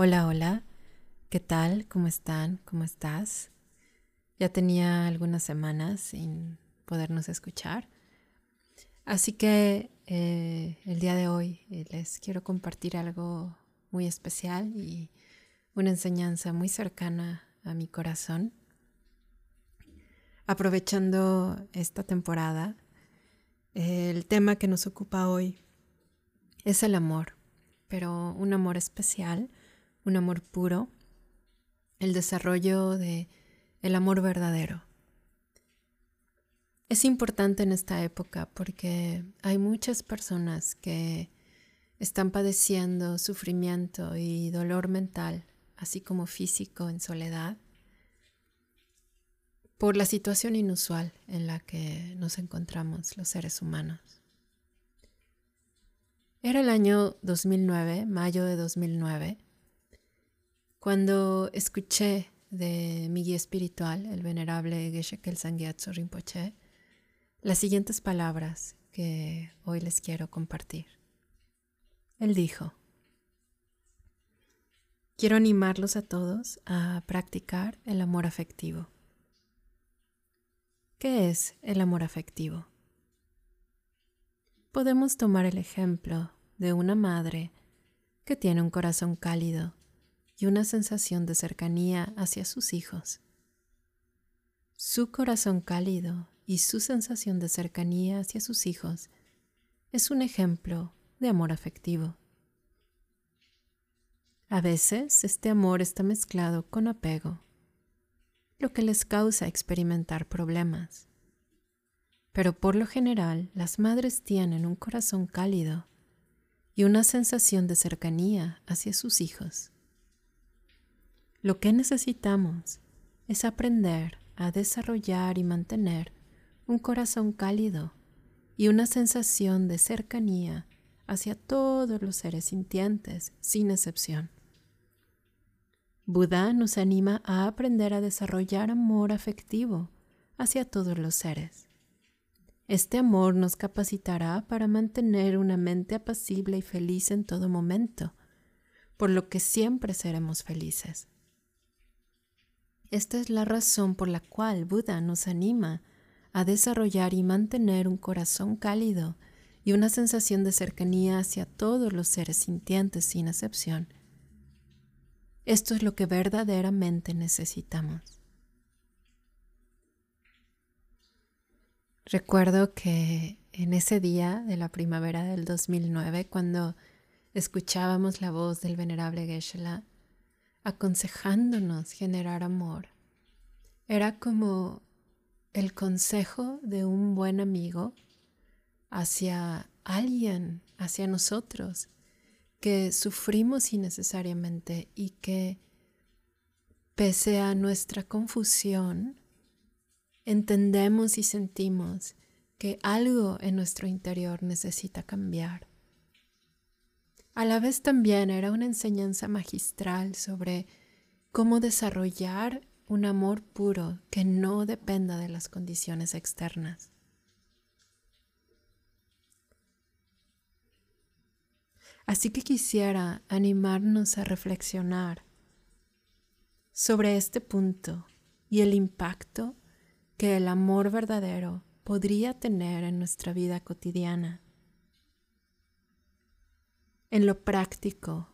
Hola, hola, ¿qué tal? ¿Cómo están? ¿Cómo estás? Ya tenía algunas semanas sin podernos escuchar. Así que eh, el día de hoy eh, les quiero compartir algo muy especial y una enseñanza muy cercana a mi corazón. Aprovechando esta temporada, el tema que nos ocupa hoy es el amor, pero un amor especial, un amor puro, el desarrollo de el amor verdadero. Es importante en esta época porque hay muchas personas que están padeciendo sufrimiento y dolor mental, así como físico en soledad, por la situación inusual en la que nos encontramos los seres humanos. Era el año 2009, mayo de 2009, cuando escuché de mi guía espiritual, el venerable Geshe Kelsang Gyatso Rinpoche, las siguientes palabras que hoy les quiero compartir. Él dijo, quiero animarlos a todos a practicar el amor afectivo. ¿Qué es el amor afectivo? Podemos tomar el ejemplo de una madre que tiene un corazón cálido y una sensación de cercanía hacia sus hijos. Su corazón cálido y su sensación de cercanía hacia sus hijos es un ejemplo de amor afectivo. A veces este amor está mezclado con apego, lo que les causa experimentar problemas. Pero por lo general las madres tienen un corazón cálido y una sensación de cercanía hacia sus hijos. Lo que necesitamos es aprender a desarrollar y mantener un corazón cálido y una sensación de cercanía hacia todos los seres sintientes, sin excepción. Buda nos anima a aprender a desarrollar amor afectivo hacia todos los seres. Este amor nos capacitará para mantener una mente apacible y feliz en todo momento, por lo que siempre seremos felices. Esta es la razón por la cual Buda nos anima a desarrollar y mantener un corazón cálido y una sensación de cercanía hacia todos los seres sintientes sin excepción. Esto es lo que verdaderamente necesitamos. Recuerdo que en ese día de la primavera del 2009, cuando escuchábamos la voz del venerable Geshe-la, aconsejándonos generar amor. Era como el consejo de un buen amigo hacia alguien, hacia nosotros, que sufrimos innecesariamente y que, pese a nuestra confusión, entendemos y sentimos que algo en nuestro interior necesita cambiar. A la vez también era una enseñanza magistral sobre cómo desarrollar un amor puro que no dependa de las condiciones externas. Así que quisiera animarnos a reflexionar sobre este punto y el impacto que el amor verdadero podría tener en nuestra vida cotidiana en lo práctico,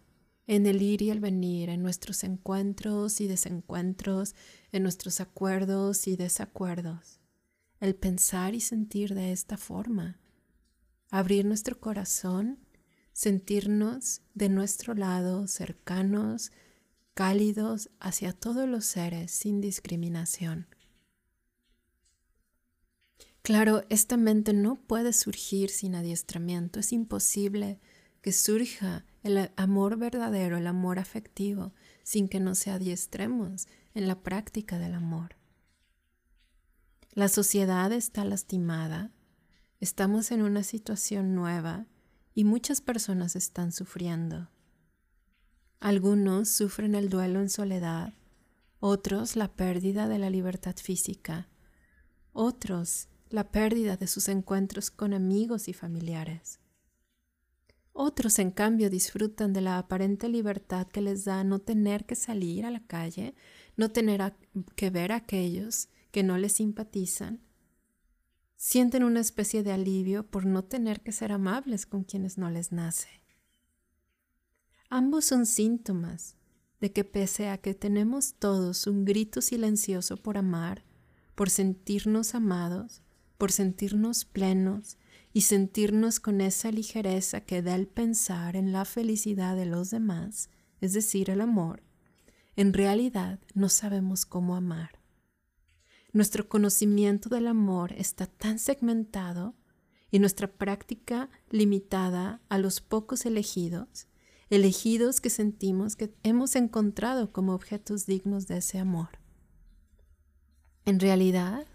en el ir y el venir, en nuestros encuentros y desencuentros, en nuestros acuerdos y desacuerdos. El pensar y sentir de esta forma, abrir nuestro corazón, sentirnos de nuestro lado cercanos, cálidos hacia todos los seres sin discriminación. Claro, esta mente no puede surgir sin adiestramiento, es imposible que surja el amor verdadero, el amor afectivo, sin que nos adiestremos en la práctica del amor. La sociedad está lastimada, estamos en una situación nueva y muchas personas están sufriendo. Algunos sufren el duelo en soledad, otros la pérdida de la libertad física, otros la pérdida de sus encuentros con amigos y familiares. Otros, en cambio, disfrutan de la aparente libertad que les da no tener que salir a la calle, no tener que ver a aquellos que no les simpatizan. Sienten una especie de alivio por no tener que ser amables con quienes no les nace. Ambos son síntomas de que pese a que tenemos todos un grito silencioso por amar, por sentirnos amados, por sentirnos plenos y sentirnos con esa ligereza que da el pensar en la felicidad de los demás, es decir, el amor, en realidad no sabemos cómo amar. Nuestro conocimiento del amor está tan segmentado y nuestra práctica limitada a los pocos elegidos, elegidos que sentimos que hemos encontrado como objetos dignos de ese amor. En realidad,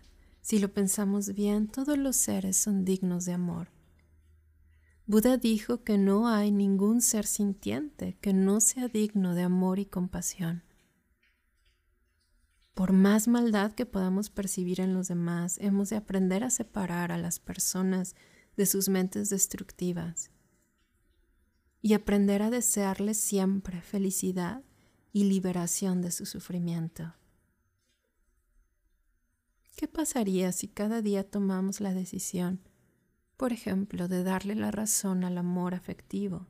si lo pensamos bien, todos los seres son dignos de amor. Buda dijo que no hay ningún ser sintiente que no sea digno de amor y compasión. Por más maldad que podamos percibir en los demás, hemos de aprender a separar a las personas de sus mentes destructivas y aprender a desearles siempre felicidad y liberación de su sufrimiento. ¿Qué pasaría si cada día tomamos la decisión, por ejemplo, de darle la razón al amor afectivo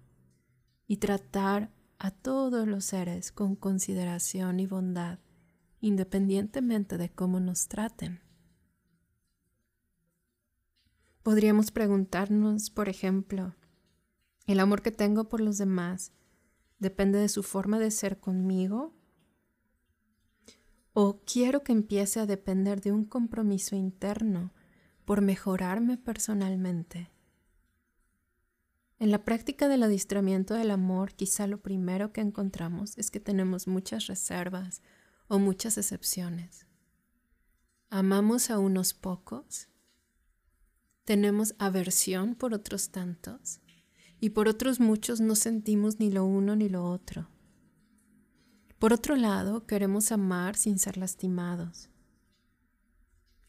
y tratar a todos los seres con consideración y bondad, independientemente de cómo nos traten? Podríamos preguntarnos, por ejemplo, ¿el amor que tengo por los demás depende de su forma de ser conmigo o quiero que empiece a depender de un compromiso interno por mejorarme personalmente. En la práctica del adiestramiento del amor, quizá lo primero que encontramos es que tenemos muchas reservas o muchas excepciones. Amamos a unos pocos, tenemos aversión por otros tantos y por otros muchos no sentimos ni lo uno ni lo otro. Por otro lado, queremos amar sin ser lastimados.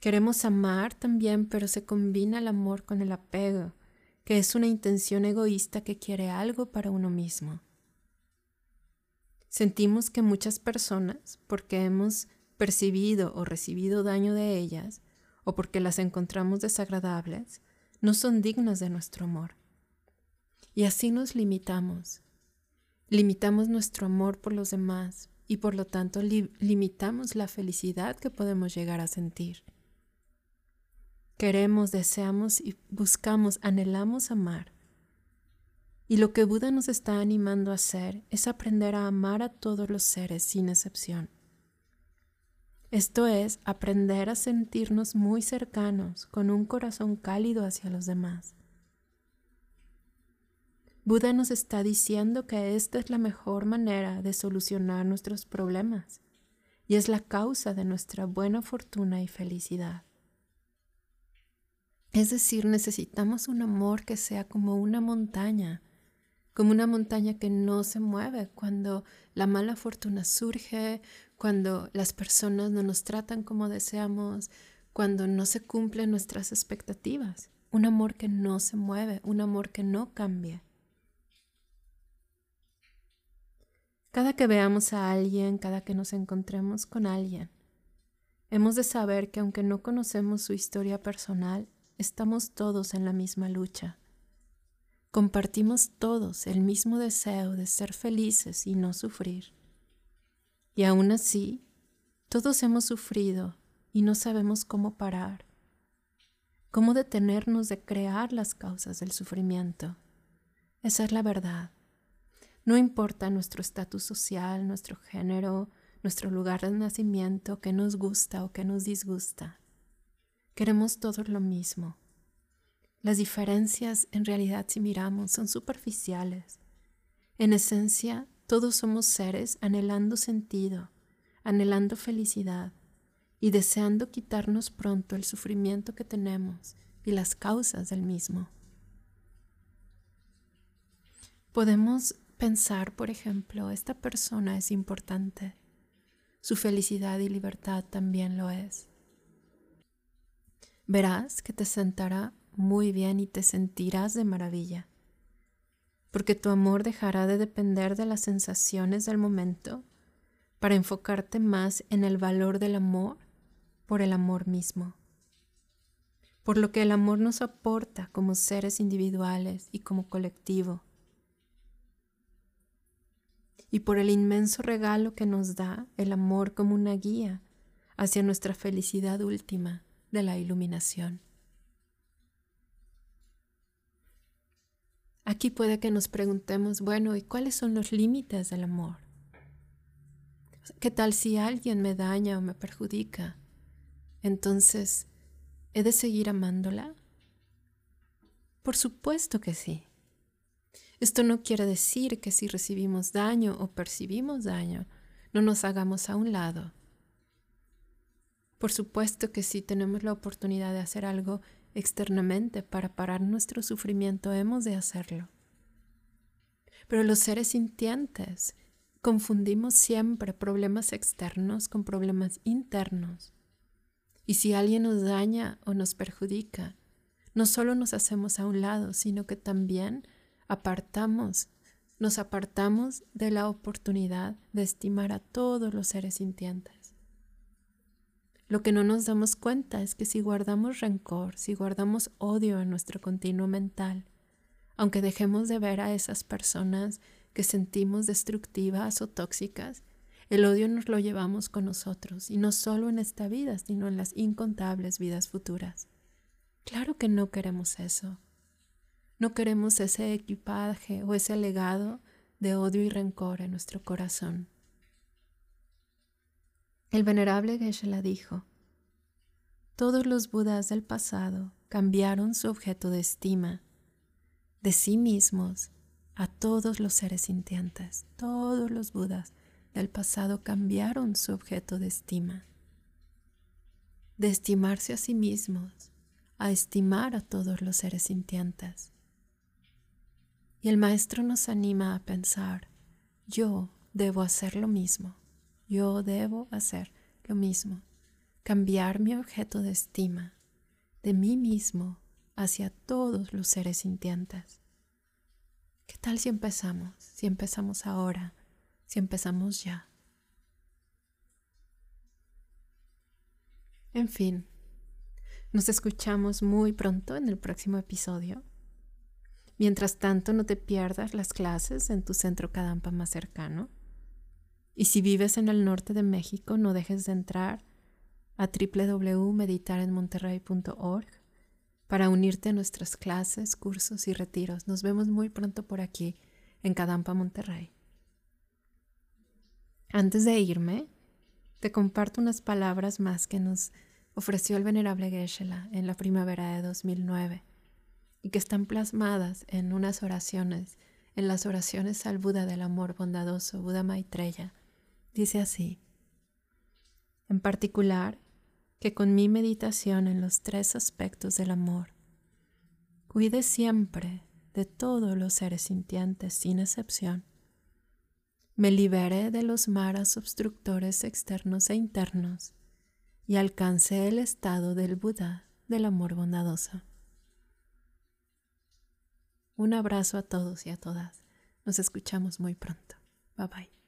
Queremos amar también, pero se combina el amor con el apego, que es una intención egoísta que quiere algo para uno mismo. Sentimos que muchas personas, porque hemos percibido o recibido daño de ellas, o porque las encontramos desagradables, no son dignas de nuestro amor. Y así nos limitamos, Limitamos nuestro amor por los demás y por lo tanto limitamos la felicidad que podemos llegar a sentir. Queremos, deseamos y buscamos, anhelamos amar. Y lo que Buda nos está animando a hacer es aprender a amar a todos los seres sin excepción. Esto es, aprender a sentirnos muy cercanos, con un corazón cálido hacia los demás. Buda nos está diciendo que esta es la mejor manera de solucionar nuestros problemas y es la causa de nuestra buena fortuna y felicidad. Es decir, necesitamos un amor que sea como una montaña, como una montaña que no se mueve cuando la mala fortuna surge, cuando las personas no nos tratan como deseamos, cuando no se cumplen nuestras expectativas. Un amor que no se mueve, un amor que no cambia. Cada que veamos a alguien, cada que nos encontremos con alguien, hemos de saber que aunque no conocemos su historia personal, estamos todos en la misma lucha. Compartimos todos el mismo deseo de ser felices y no sufrir. Y aún así, todos hemos sufrido y no sabemos cómo parar, cómo detenernos de crear las causas del sufrimiento. Esa es la verdad. No importa nuestro estatus social, nuestro género, nuestro lugar de nacimiento, que nos gusta o que nos disgusta. Queremos todo lo mismo. Las diferencias, en realidad, si miramos, son superficiales. En esencia, todos somos seres anhelando sentido, anhelando felicidad y deseando quitarnos pronto el sufrimiento que tenemos y las causas del mismo. Podemos pensar, por ejemplo, esta persona es importante, su felicidad y libertad también lo es. Verás que te sentará muy bien y te sentirás de maravilla. porque tu amor dejará de depender de las sensaciones del momento para enfocarte más en el valor del amor por el amor mismo, por lo que el amor nos aporta como seres individuales y como colectivo, y por el inmenso regalo que nos da el amor como una guía hacia nuestra felicidad última de la iluminación. Aquí puede que nos preguntemos, bueno, ¿y cuáles son los límites del amor? ¿Qué tal si alguien me daña o me perjudica? Entonces, ¿he de seguir amándola? Por supuesto que sí. Esto no quiere decir que si recibimos daño o percibimos daño, no nos hagamos a un lado. Por supuesto que si tenemos la oportunidad de hacer algo externamente para parar nuestro sufrimiento, hemos de hacerlo. Pero los seres sintientes confundimos siempre problemas externos con problemas internos. Y si alguien nos daña o nos perjudica, no solo nos hacemos a un lado, sino que también apartamos, nos apartamos de la oportunidad de estimar a todos los seres sintientes. Lo que no nos damos cuenta es que si guardamos rencor, si guardamos odio en nuestro continuo mental, aunque dejemos de ver a esas personas que sentimos destructivas o tóxicas, el odio nos lo llevamos con nosotros, y no solo en esta vida, sino en las incontables vidas futuras. Claro que no queremos eso. No queremos ese equipaje o ese legado de odio y rencor en nuestro corazón. El venerable Geshe-la dijo, todos los budas del pasado cambiaron su objeto de estima de sí mismos a todos los seres sintientes. Todos los budas del pasado cambiaron su objeto de estima. De estimarse a sí mismos a estimar a todos los seres sintientes. Y el maestro nos anima a pensar, yo debo hacer lo mismo, yo debo hacer lo mismo, cambiar mi objeto de estima de mí mismo hacia todos los seres sintientes. ¿Qué tal si empezamos? Si empezamos ahora, si empezamos ya. En fin, nos escuchamos muy pronto en el próximo episodio. Mientras tanto, no te pierdas las clases en tu centro Kadampa más cercano. Y si vives en el norte de México, no dejes de entrar a www.meditarenmonterrey.org para unirte a nuestras clases, cursos y retiros. Nos vemos muy pronto por aquí en Kadampa, Monterrey. Antes de irme, te comparto unas palabras más que nos ofreció el venerable Geshe-la en la primavera de 2009 y que están plasmadas en unas oraciones, en las oraciones al Buda del amor bondadoso, Buda Maitreya. Dice así, en particular, que con mi meditación en los tres aspectos del amor, cuide siempre de todos los seres sintientes sin excepción. Me libere de los maras obstructores externos e internos y alcance el estado del Buda del amor bondadoso. Un abrazo a todos y a todas. Nos escuchamos muy pronto. Bye bye.